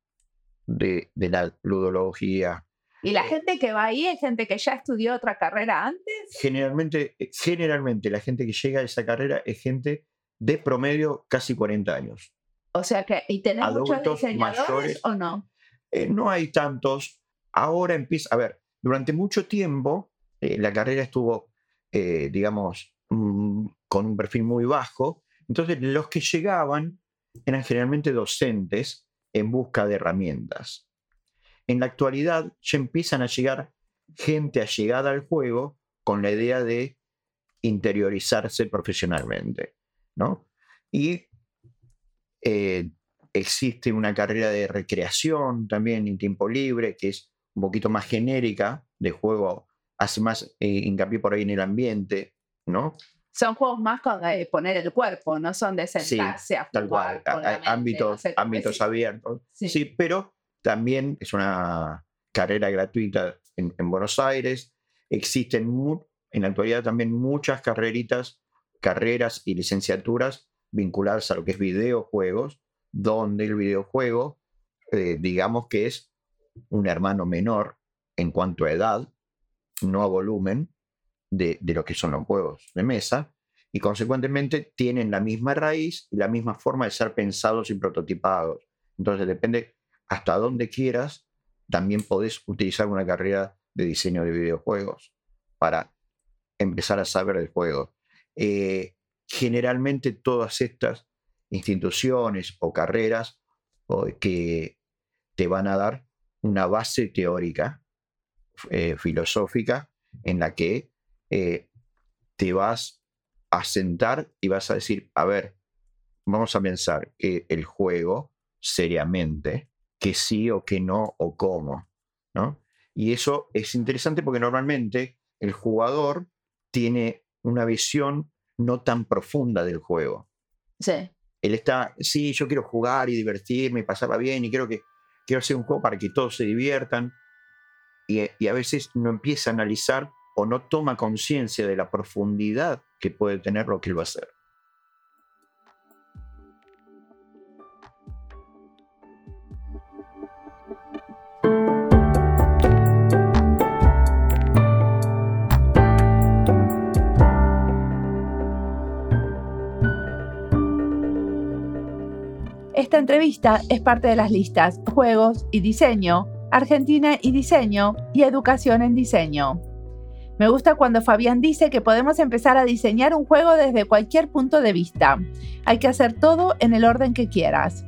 de, la ludología. ¿Y la gente que va ahí es gente que ya estudió otra carrera antes? Generalmente, eh, generalmente la gente que llega a esa carrera es gente de promedio casi 40 años. O sea que, ¿y tenés muchos diseñadores mayores, o no? Eh, no hay tantos. Ahora empieza, a ver, durante mucho tiempo eh, la carrera estuvo, digamos, mm, con un perfil muy bajo. Entonces, los que llegaban eran generalmente docentes en busca de herramientas. En la actualidad ya empiezan a llegar gente allegada al juego con la idea de interiorizarse profesionalmente. ¿no? Y eh, existe una carrera de recreación también en tiempo libre, que es un poquito más genérica, de juego, hace más eh, hincapié por ahí en el ambiente, ¿no? son juegos más con de poner el cuerpo, no son de sentarse sí, tal cual. Ámbitos, ámbitos abiertos. Sí. pero también es una carrera gratuita en, Buenos Aires. Existen en la actualidad también muchas carreritas, carreras y licenciaturas vinculadas a lo que es videojuegos, donde el videojuego, eh, digamos que es un hermano menor en cuanto a edad, no a volumen, de, lo que son los juegos de mesa y consecuentemente tienen la misma raíz y la misma forma de ser pensados y prototipados. Entonces depende hasta dónde quieras, también podés utilizar una carrera de diseño de videojuegos para empezar a saber del juego. Eh, generalmente todas estas instituciones o carreras que te van a dar una base teórica, eh, filosófica, en la que eh, te vas a sentar y vas a decir, a ver, vamos a pensar que el juego seriamente, que sí o que no o cómo, ¿no? Y eso es interesante porque normalmente el jugador tiene una visión no tan profunda del juego. Sí. Él está, sí, yo quiero jugar y divertirme y pasarla bien y quiero que quiero hacer un juego para que todos se diviertan. Y, a veces no empieza a analizar o no toma conciencia de la profundidad que puede tener lo que él va a hacer. Esta entrevista es parte de las listas Juegos y Diseño, Argentina y Diseño y Educación en Diseño. Me gusta cuando Fabián dice que podemos empezar a diseñar un juego desde cualquier punto de vista. Hay que hacer todo en el orden que quieras.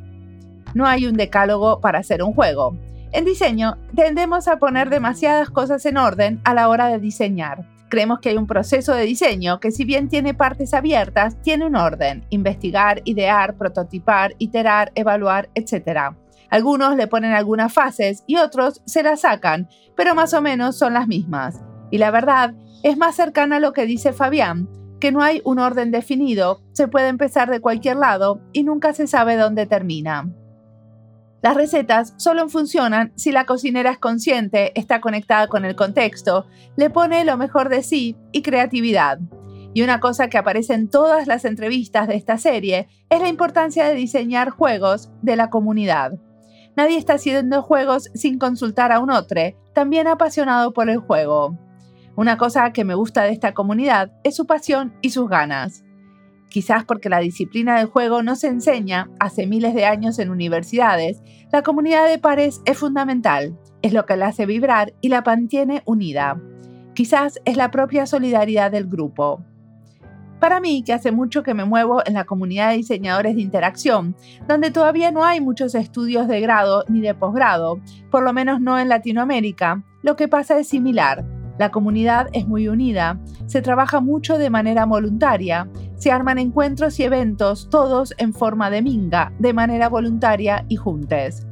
No hay un decálogo para hacer un juego. En diseño tendemos a poner demasiadas cosas en orden a la hora de diseñar. Creemos que hay un proceso de diseño que si bien tiene partes abiertas, tiene un orden. Investigar, idear, prototipar, iterar, evaluar, etc. Algunos le ponen algunas fases y otros se las sacan, pero más o menos son las mismas. Y la verdad es más cercana a lo que dice Fabián, que no hay un orden definido, se puede empezar de cualquier lado y nunca se sabe dónde termina. Las recetas solo funcionan si la cocinera es consciente, está conectada con el contexto, le pone lo mejor de sí y creatividad. Y una cosa que aparece en todas las entrevistas de esta serie es la importancia de diseñar juegos de la comunidad. Nadie está haciendo juegos sin consultar a un otro, también apasionado por el juego. Una cosa que me gusta de esta comunidad es su pasión y sus ganas. Quizás porque la disciplina del juego no se enseña hace miles de años en universidades, la comunidad de pares es fundamental, es lo que la hace vibrar y la mantiene unida. Quizás es la propia solidaridad del grupo. Para mí, que hace mucho que me muevo en la comunidad de diseñadores de interacción, donde todavía no hay muchos estudios de grado ni de posgrado, por lo menos no en Latinoamérica, lo que pasa es similar. La comunidad es muy unida, se trabaja mucho de manera voluntaria, se arman encuentros y eventos, todos en forma de minga, de manera voluntaria y juntes.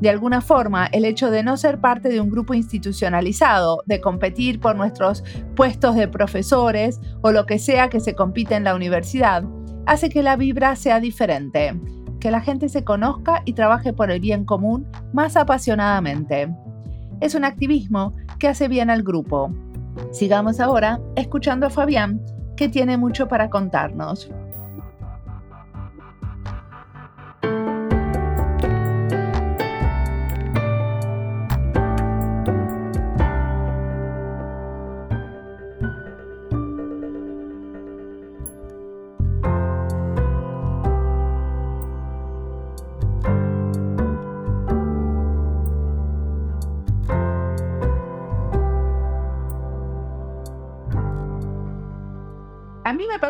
De alguna forma, el hecho de no ser parte de un grupo institucionalizado, de competir por nuestros puestos de profesores o lo que sea que se compite en la universidad, hace que la vibra sea diferente, que la gente se conozca y trabaje por el bien común más apasionadamente. Es un activismo que hace bien al grupo. Sigamos ahora escuchando a Fabián, que tiene mucho para contarnos.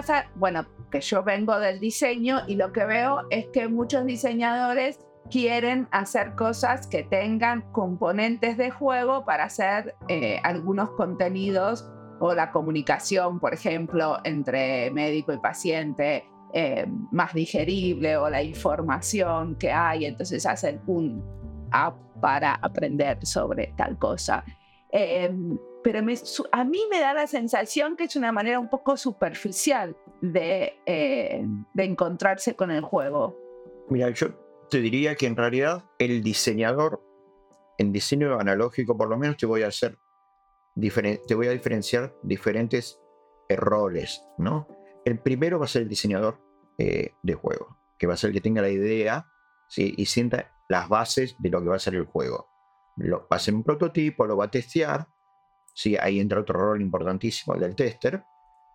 A mí me pasa, bueno, que yo vengo del diseño y lo que veo es que muchos diseñadores quieren hacer cosas que tengan componentes de juego para hacer eh, algunos contenidos o la comunicación, por ejemplo, entre médico y paciente eh, más digerible o la información que hay, entonces hacen un app para aprender sobre tal cosa. Em, pero a mí me da la sensación que es una manera un poco superficial de, eh, de encontrarse con el juego. Mira, yo te diría que en realidad el diseñador, en diseño analógico por lo menos, te voy a hacer te voy a diferenciar diferentes roles, ¿no? El primero va a ser el diseñador eh, de juego, que va a ser el que tenga la idea ¿sí? y sienta las bases de lo que va a ser el juego. Lo, va a hacer un prototipo, lo va a testear, ¿sí? ahí entra otro rol importantísimo, el del tester,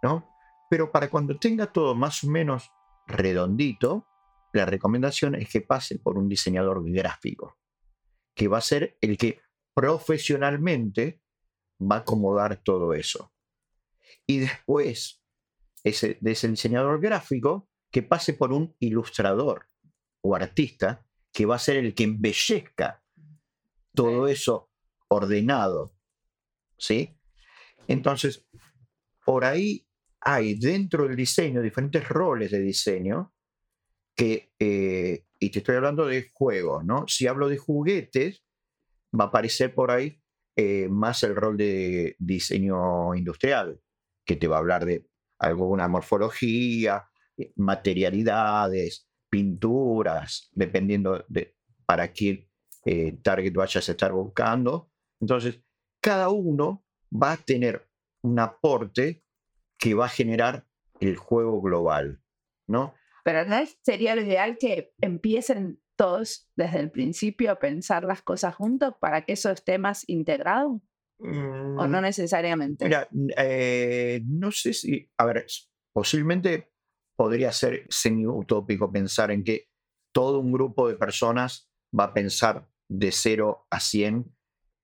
¿no? Pero para cuando tenga todo más o menos redondito, la recomendación es que pase por un diseñador gráfico, que va a ser el que profesionalmente va a acomodar todo eso. Y después ese, de ese diseñador gráfico, que pase por un ilustrador o artista, que va a ser el que embellezca todo eso ordenado ¿sí? Entonces, por ahí hay dentro del diseño diferentes roles de diseño que, eh, y te estoy hablando de juegos, ¿no? Si hablo de juguetes, va a aparecer por ahí eh, más el rol de diseño industrial, que te va a hablar de alguna morfología, eh, materialidades, pinturas, dependiendo de para qué target vayas a estar buscando. Entonces, cada uno va a tener un aporte que va a generar el juego global, ¿no? Pero ¿no sería lo ideal que empiecen todos desde el principio a pensar las cosas juntos para que eso esté más integrado? ¿O no mm, necesariamente? Mira, eh, no sé si, a ver, posiblemente podría ser semi-utópico pensar en que todo un grupo de personas va a pensar de 0 a 100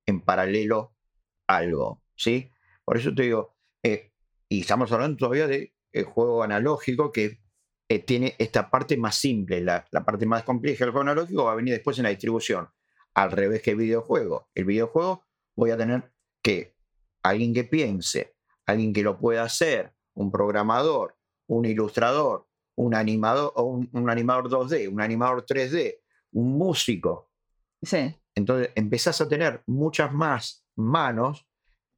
en paralelo algo, ¿sí? Por eso te digo, eh, y estamos hablando todavía de el juego analógico que eh, tiene esta parte más simple, la, parte más compleja del juego analógico va a venir después en la distribución, al revés que el videojuego. El videojuego voy a tener que alguien que piense, alguien que lo pueda hacer, un programador, un ilustrador, un animador, o un, animador 2D, un animador 3D, un músico. Sí. Entonces empezás a tener muchas más manos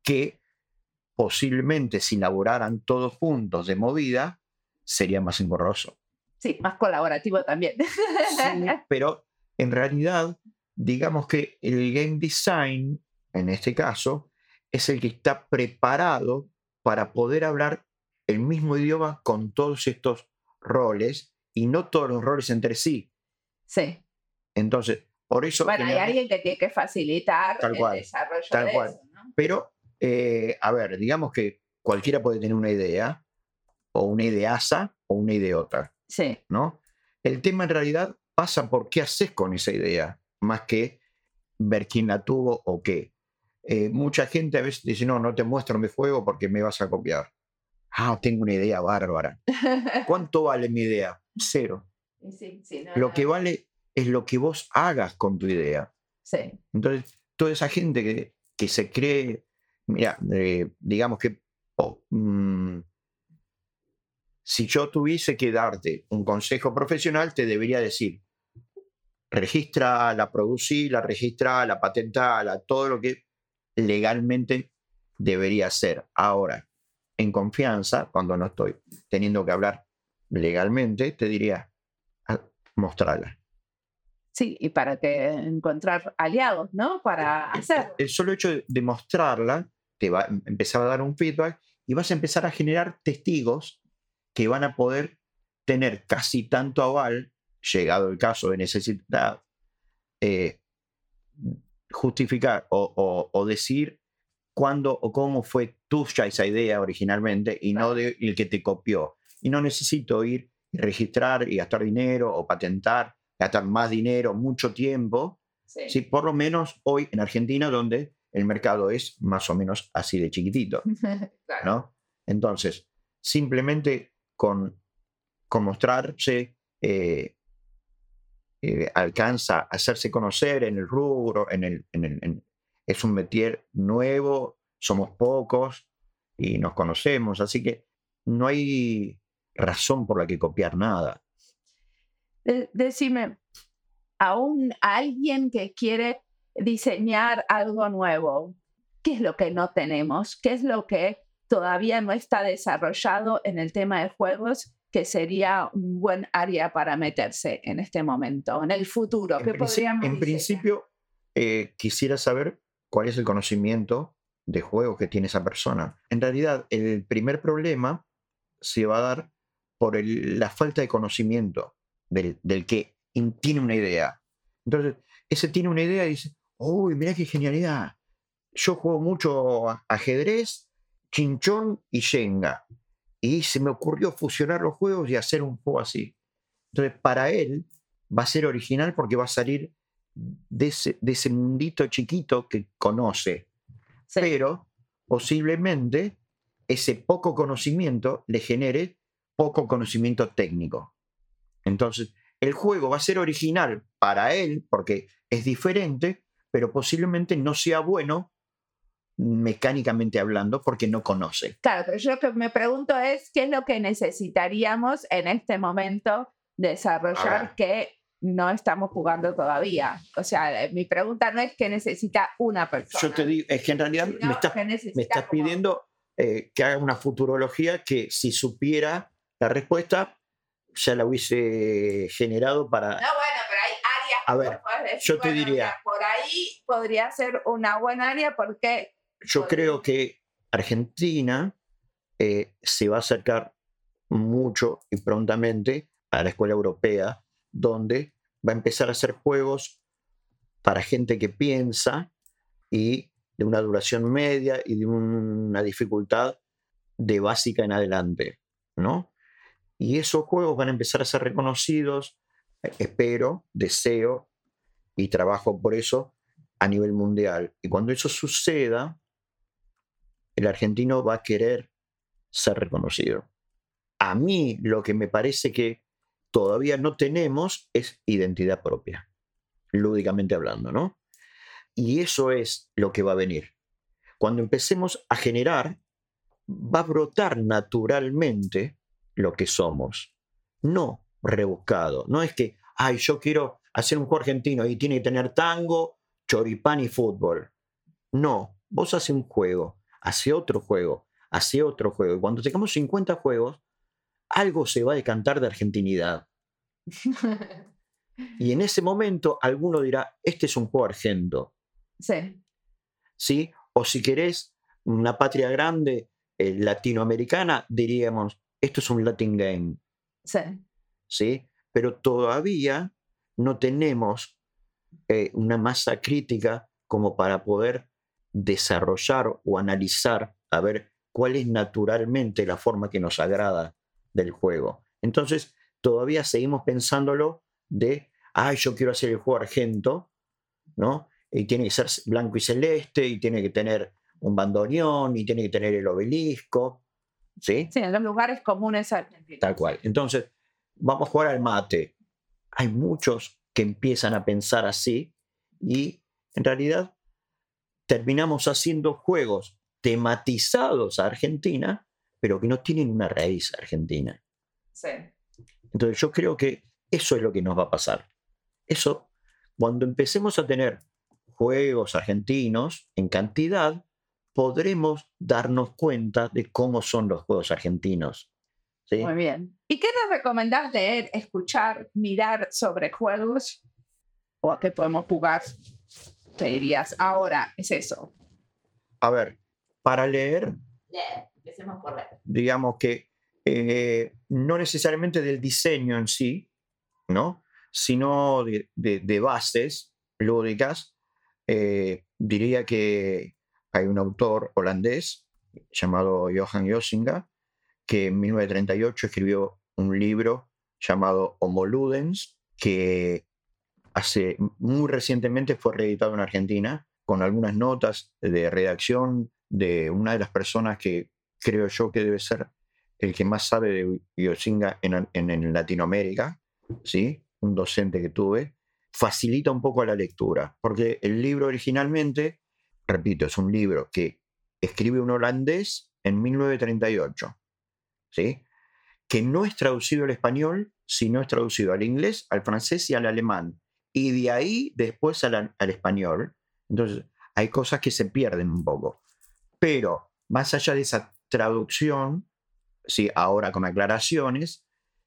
que posiblemente si laboraran todos juntos de movida, sería más engorroso. Sí, más colaborativo también. pero en realidad, digamos que el game design, en este caso, es el que está preparado para poder hablar el mismo idioma con todos estos roles y no todos los roles entre sí. Sí. Entonces, por eso... Bueno, hay alguien que tiene que facilitar el desarrollo tal de cual. eso, Pero, eh, a ver, digamos que cualquiera puede tener una idea, o una ideaza o una ideota, Sí. ¿no? El tema en realidad pasa por qué haces con esa idea, más que ver quién la tuvo o qué. Eh, mucha gente a veces dice, no, no te muestro mi juego porque me vas a copiar. Ah, tengo una idea bárbara. ¿Cuánto vale mi idea? Cero. Sí, sí, no, Lo no. que vale es lo que vos hagas con tu idea. Sí. Entonces, toda esa gente que, que se cree, mira, eh, digamos que, oh, mm, si yo tuviese que darte un consejo profesional, te debería decir, registrala, producila, registrala, patentala, todo lo que legalmente debería hacer. Ahora, en confianza, cuando no estoy teniendo que hablar legalmente, te diría, "Ah, mostrala. Sí, y para que encontrar aliados, ¿no? Para hacer. el solo hecho de- mostrarla te va a em- empezar a dar un feedback y vas a empezar a generar testigos que van a poder tener casi tanto aval, llegado el caso de necesidad, eh, justificar o, o- o decir cuándo o cómo fue tuya esa idea originalmente y no de el que te copió. Y no necesito ir y registrar y gastar dinero o patentar, gastar más dinero, mucho tiempo Sí. Sí, por lo menos hoy en Argentina, donde el mercado es más o menos así de chiquitito, Claro. ¿no? Entonces, simplemente con, con mostrarse, eh, eh, alcanza a hacerse conocer en el rubro, en el, en el- en- es un métier nuevo, somos pocos y nos conocemos, así que no hay razón por la que copiar nada. De- decime, a, un, a alguien que quiere diseñar algo nuevo, ¿qué es lo que no tenemos? ¿Qué es lo que todavía no está desarrollado en el tema de juegos que sería un buen área para meterse en este momento, en el futuro? En, ¿Qué princi- podríamos en principio, eh, quisiera saber cuál es el conocimiento de juego que tiene esa persona. En realidad, el primer problema se va a dar por el- la falta de conocimiento del, del que tiene una idea. Entonces, ese tiene una idea y dice, uy, mira qué genialidad. Yo juego mucho ajedrez, chinchón y Shenga. Y se me ocurrió fusionar los juegos y hacer un juego así. Entonces, para él va a ser original porque va a salir de ese, de ese mundito chiquito que conoce. Sí. Pero posiblemente ese poco conocimiento le genere poco conocimiento técnico. Entonces, el juego va a ser original para él porque es diferente, pero posiblemente no sea bueno mecánicamente hablando porque no conoce. Claro, pero yo lo que me pregunto es qué es lo que necesitaríamos en este momento desarrollar que no estamos jugando todavía. O sea, eh, mi pregunta no es qué necesita una persona. Yo te digo, es que en realidad me estás me estás como- pidiendo eh, que haga una futurología que si supiera la respuesta ya la hubiese generado para... No, bueno, pero hay áreas. A ver, decir, yo te bueno, diría- mira, por ahí podría ser una buena área porque. Yo podría- creo que Argentina eh, se va a acercar mucho y prontamente a la escuela europea, donde va a empezar a hacer juegos para gente que piensa y de una duración media y de una dificultad de básica en adelante, ¿no? Y esos juegos van a empezar a ser reconocidos, eh, espero, deseo y trabajo por eso a nivel mundial. Y cuando eso suceda, el argentino va a querer ser reconocido. A mí lo que me parece que todavía no tenemos es identidad propia, lúdicamente hablando, ¿no? Y eso es lo que va a venir. Cuando empecemos a generar, va a brotar naturalmente lo que somos, no rebuscado. No es que, ay, yo quiero hacer un juego argentino y tiene que tener tango, choripán y fútbol. No, vos haces un juego, hace otro juego, hace otro juego. Y cuando tengamos 50 juegos, algo se va a decantar de argentinidad. Y en ese momento alguno dirá, este es un juego argento. sí, ¿sí? O si querés una patria grande eh, latinoamericana, diríamos, esto es un Latin Game, sí. ¿sí? Pero todavía no tenemos eh, una masa crítica como para poder desarrollar o analizar a ver cuál es naturalmente la forma que nos agrada del juego. Entonces, todavía seguimos pensándolo de, ay, yo quiero hacer el juego argento, ¿no? Y tiene que ser blanco y celeste, y tiene que tener un bandoneón, y tiene que tener el obelisco, ¿sí? Sí, en los lugares comunes argentinos. Tal cual. Entonces, vamos a jugar al mate. Hay muchos que empiezan a pensar así, y en realidad terminamos haciendo juegos tematizados a Argentina, pero que no tienen una raíz argentina. Sí. Entonces yo creo que eso es lo que nos va a pasar. Eso, cuando empecemos a tener juegos argentinos en cantidad, podremos darnos cuenta de cómo son los juegos argentinos. ¿sí? Muy bien. ¿Y qué nos recomendás leer, escuchar, mirar sobre juegos? ¿O a qué podemos jugar? Te dirías, ahora es eso. A ver, para leer, Leer, empecemos por leer. digamos que eh, no necesariamente del diseño en sí, ¿no? sino de, de- de bases lúdicas. Eh, diría que hay un autor holandés llamado Johan Josinga, que en 1938 escribió un libro llamado Homo Ludens, que hace muy recientemente fue reeditado en Argentina, con algunas notas de redacción de una de las personas que creo yo que debe ser el que más sabe de Yosinga en, en- Latinoamérica, ¿sí? un docente que tuve, facilita un poco la lectura, porque el libro originalmente, repito, es un libro que escribe un holandés en 1938, ¿sí? que no es traducido al español, sino es traducido al inglés, al francés y al alemán, y de ahí después al, español. Entonces, hay cosas que se pierden un poco. Pero más allá de esa traducción, sí, ahora con aclaraciones,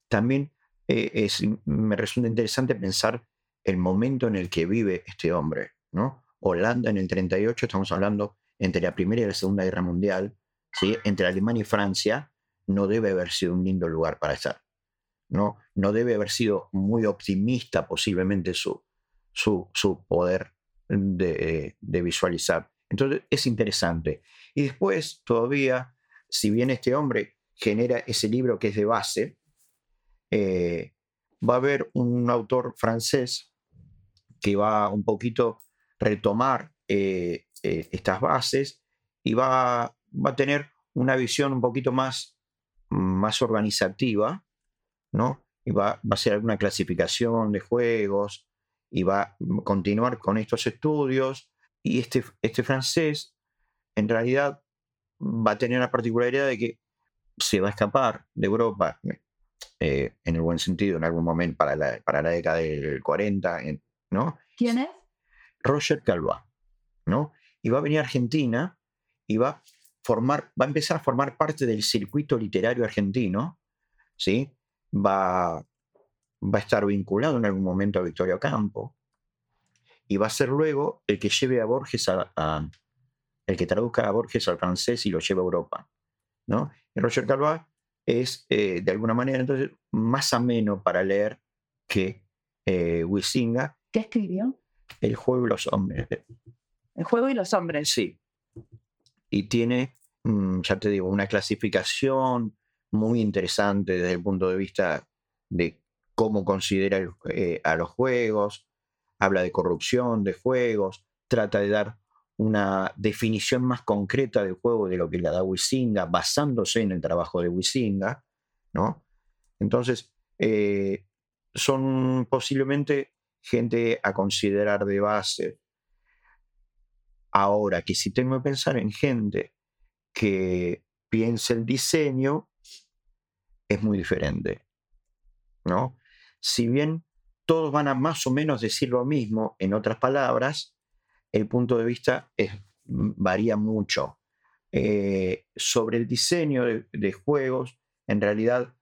también eh, me resulta interesante pensar el momento en el que vive este hombre. ¿no? Holanda en el 38, estamos hablando entre la Primera y la Segunda Guerra Mundial, ¿sí? entre Alemania y Francia, no debe haber sido un lindo lugar para estar. No, no debe haber sido muy optimista posiblemente su, su, su poder de, de visualizar. Entonces es interesante. Y después, todavía, si bien este hombre genera ese libro que es de base, eh, va a haber un autor francés que va un poquito retomar eh, eh, estas bases y va, va a tener una visión un poquito más, más organizativa, ¿no? Y va, va a hacer alguna clasificación de juegos y va a continuar con estos estudios. Y este, este francés, en realidad, va a tener la particularidad de que se va a escapar de Europa, eh, en el buen sentido, en algún momento para la, para la década del 40, en- ¿no? ¿Quién es? Roger Calva, ¿no? Y va a venir a Argentina y va a formar, va a empezar a formar parte del circuito literario argentino, ¿sí? Va, va a estar vinculado en algún momento a Victoria Campo y va a ser luego el que lleve a Borges a, el que traduzca a Borges al francés y lo lleve a Europa, ¿no? Y Roger Calva es eh, de alguna manera más ameno para leer que eh, Huizinga, ¿Qué escribió? El juego y los hombres. El juego y los hombres. Sí. Y tiene, mm, ya te digo, una clasificación muy interesante desde el punto de vista de cómo considera el- eh, a los juegos, habla de corrupción de juegos, trata de dar una definición más concreta del juego de lo que le da Wisinga, basándose en el trabajo de Wisinga, ¿no? Entonces, eh, son posiblemente gente a considerar de base. Ahora que si tengo que pensar en gente que piense el diseño, es muy diferente. ¿no? Si bien todos van a más o menos decir lo mismo, en otras palabras, el punto de vista varía mucho. Eh, sobre el diseño de, de juegos, en realidad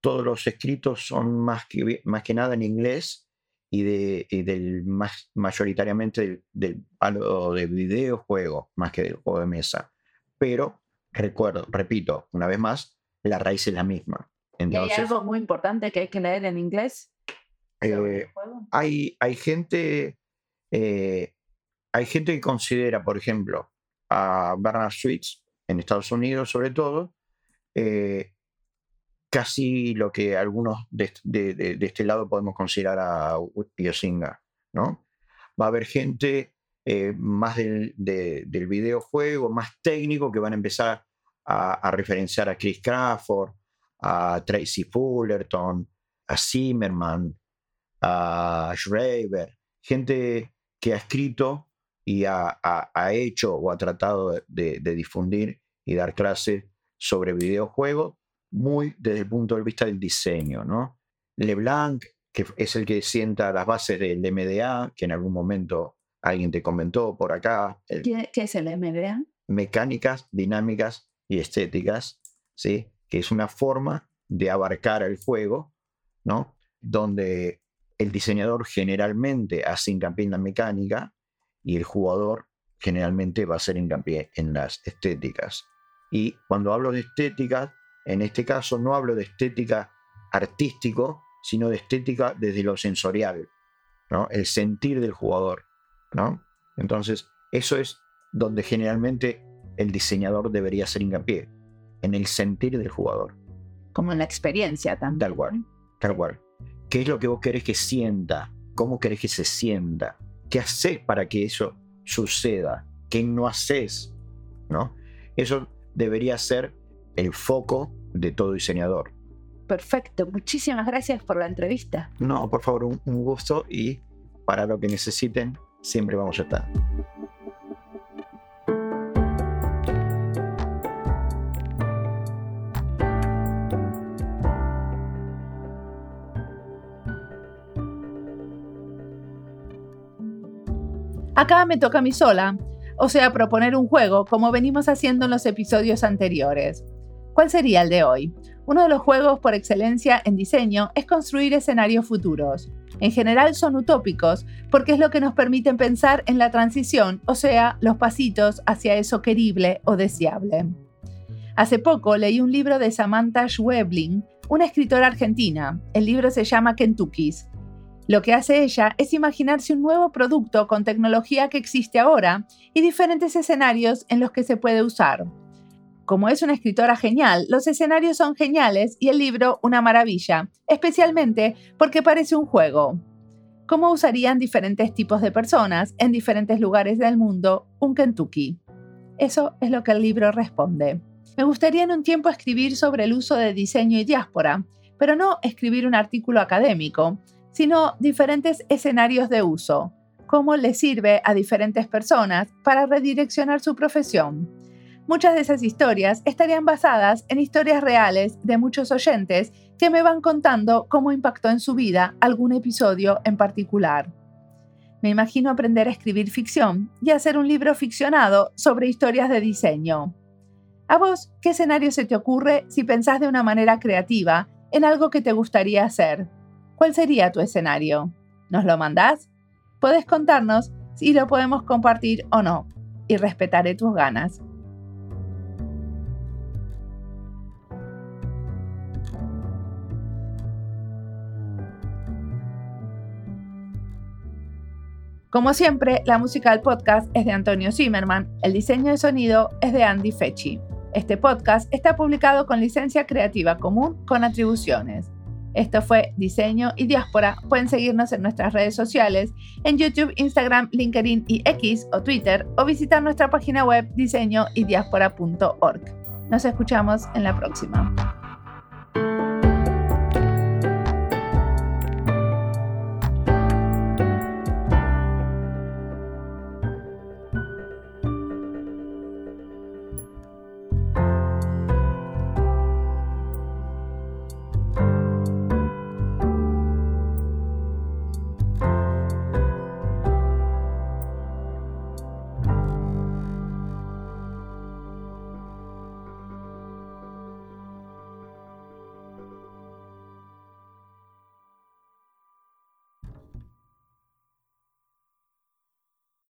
todos los escritos son más que, más que nada en inglés y, de, y del más mayoritariamente del, del palo de videojuego más que del juego de mesa. Pero recuerdo, repito, una vez más, la raíz es la misma. ¿Y hay Entonces, algo muy importante que hay que leer en inglés? eh, hay, hay gente eh, hay gente que considera, por ejemplo, a Bernard Switz en Estados Unidos sobre todo, eh, casi lo que algunos de, este lado podemos considerar a Yosinga, ¿no? Va a haber gente eh, más del, videojuego, más técnico, que van a empezar a, referenciar a Chris Crawford, a Tracy Fullerton, a Zimmerman, a Schreiber, gente que ha escrito y ha, hecho o ha tratado de, difundir y dar clases sobre videojuegos muy desde el punto de vista del diseño, ¿no? LeBlanc, que es el que sienta las bases del MDA, que en algún momento alguien te comentó por acá. ¿Qué, es el MDA? Mecánicas, dinámicas y estéticas, ¿sí? Que es una forma de abarcar el juego, ¿no? Donde el diseñador generalmente hace hincapié en la mecánica y el jugador generalmente va a hacer hincapié en las estéticas. Y cuando hablo de estéticas, en este caso no hablo de estética artístico, sino de estética desde lo sensorial, ¿no? el sentir del jugador. ¿no? Entonces, eso es donde generalmente el diseñador debería hacer hincapié, en el sentir del jugador. Como en la experiencia también. Tal cual, tal cual. ¿Qué es lo que vos querés que sienta? ¿Cómo querés que se sienta? ¿Qué haces para que eso suceda? ¿Qué no haces? ¿No? Eso debería ser el foco de todo diseñador. Perfecto, muchísimas gracias por la entrevista. No, por favor, un, gusto y para lo que necesiten, siempre vamos a estar. Acá me toca a mí sola, o sea, proponer un juego como venimos haciendo en los episodios anteriores. ¿Cuál sería el de hoy? Uno de los juegos por excelencia en diseño es construir escenarios futuros. En general son utópicos porque es lo que nos permiten pensar en la transición, o sea, los pasitos hacia eso querible o deseable. Hace poco leí un libro de Samantha Schwebling, una escritora argentina. El libro se llama Kentucky's. Lo que hace ella es imaginarse un nuevo producto con tecnología que existe ahora y diferentes escenarios en los que se puede usar. Como es una escritora genial, los escenarios son geniales y el libro una maravilla, especialmente porque parece un juego. ¿Cómo usarían diferentes tipos de personas en diferentes lugares del mundo un Kentucky? Eso es lo que el libro responde. Me gustaría en un tiempo escribir sobre el uso de diseño y diáspora, pero no escribir un artículo académico, sino diferentes escenarios de uso, cómo le sirve a diferentes personas para redireccionar su profesión. Muchas de esas historias estarían basadas en historias reales de muchos oyentes que me van contando cómo impactó en su vida algún episodio en particular. Me imagino aprender a escribir ficción y hacer un libro ficcionado sobre historias de diseño. ¿A vos qué escenario se te ocurre si pensás de una manera creativa en algo que te gustaría hacer? ¿Cuál sería tu escenario? ¿Nos lo mandás? Puedes contarnos si lo podemos compartir o no, y respetaré tus ganas. Como siempre, la música del podcast es de Antonio Zimmerman, el diseño de sonido es de Andy Fechi. Este podcast está publicado con licencia creativa común con atribuciones. Esto fue Diseño y Diáspora. Pueden seguirnos en nuestras redes sociales, en YouTube, Instagram, LinkedIn y X o Twitter, o visitar nuestra página web diseñoydiaspora.org. Nos escuchamos en la próxima.